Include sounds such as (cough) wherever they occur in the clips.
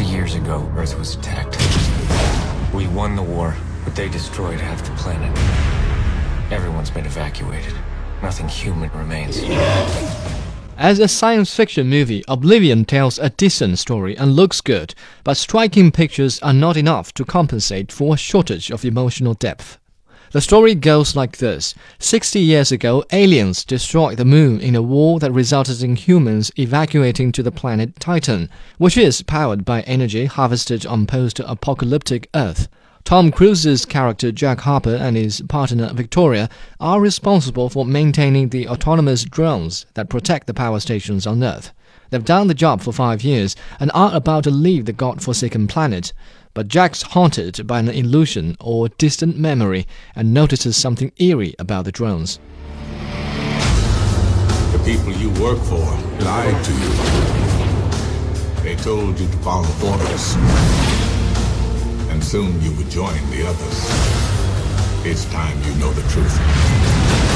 60 years ago, Earth was attacked. We won the war, but they destroyed half the planet. Everyone's been evacuated. Nothing human remains. As a science fiction movie, Oblivion tells a decent story and looks good, but striking pictures are not enough to compensate for a shortage of emotional depth. The story goes like this 60 years ago, aliens destroyed the moon in a war that resulted in humans evacuating to the planet Titan, which is powered by energy harvested on post apocalyptic Earth. Tom Cruise's character Jack Harper and his partner Victoria are responsible for maintaining the autonomous drones that protect the power stations on Earth. They've done the job for five years and are about to leave the god-forsaken planet. But Jack's haunted by an illusion or distant memory and notices something eerie about the drones. The people you work for lied to you. They told you to follow orders. And soon you would join the others. It's time you know the truth.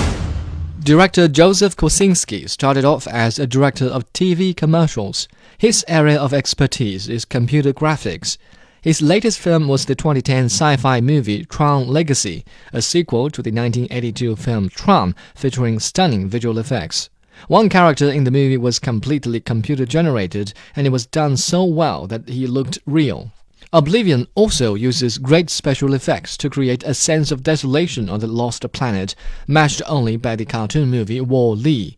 Director Joseph Kosinski started off as a director of TV commercials. His area of expertise is computer graphics. His latest film was the 2010 sci fi movie Tron Legacy, a sequel to the 1982 film Tron, featuring stunning visual effects. One character in the movie was completely computer generated, and it was done so well that he looked real. Oblivion also uses great special effects to create a sense of desolation on the lost planet, matched only by the cartoon movie Wall-E.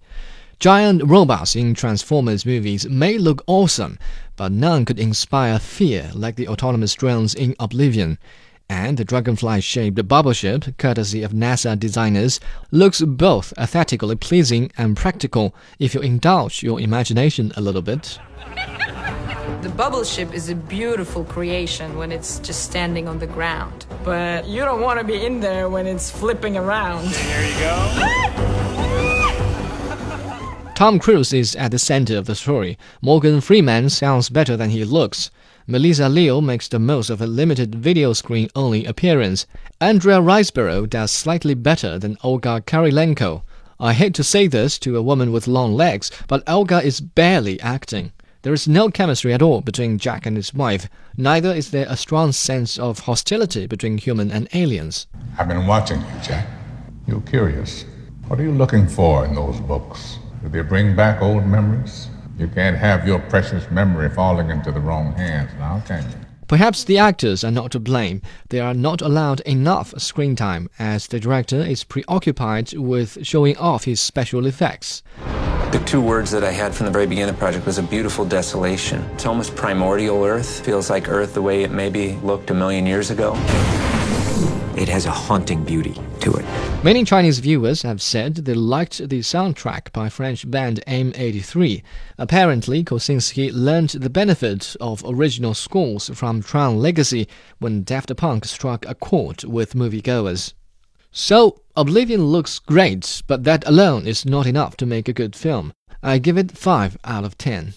Giant robots in Transformers movies may look awesome, but none could inspire fear like the autonomous drones in Oblivion. And the dragonfly shaped bubble ship, courtesy of NASA designers, looks both aesthetically pleasing and practical if you indulge your imagination a little bit. The bubble ship is a beautiful creation when it's just standing on the ground. But you don't want to be in there when it's flipping around. There you go. (laughs) Tom Cruise is at the center of the story. Morgan Freeman sounds better than he looks. Melissa Leo makes the most of a limited video screen only appearance. Andrea Riseborough does slightly better than Olga Kurylenko. I hate to say this to a woman with long legs, but Olga is barely acting. There is no chemistry at all between Jack and his wife. Neither is there a strong sense of hostility between human and aliens. I've been watching you, Jack. You're curious. What are you looking for in those books? Do they bring back old memories? You can't have your precious memory falling into the wrong hands now, can you? Perhaps the actors are not to blame. They are not allowed enough screen time, as the director is preoccupied with showing off his special effects. The two words that I had from the very beginning of the project was a beautiful desolation. It's almost primordial Earth. Feels like Earth the way it maybe looked a million years ago. It has a haunting beauty to it. Many Chinese viewers have said they liked the soundtrack by French band M83. Apparently, Kosinski learned the benefit of original scores from Tron Legacy when Daft Punk struck a chord with moviegoers. So, Oblivion looks great, but that alone is not enough to make a good film. I give it 5 out of 10.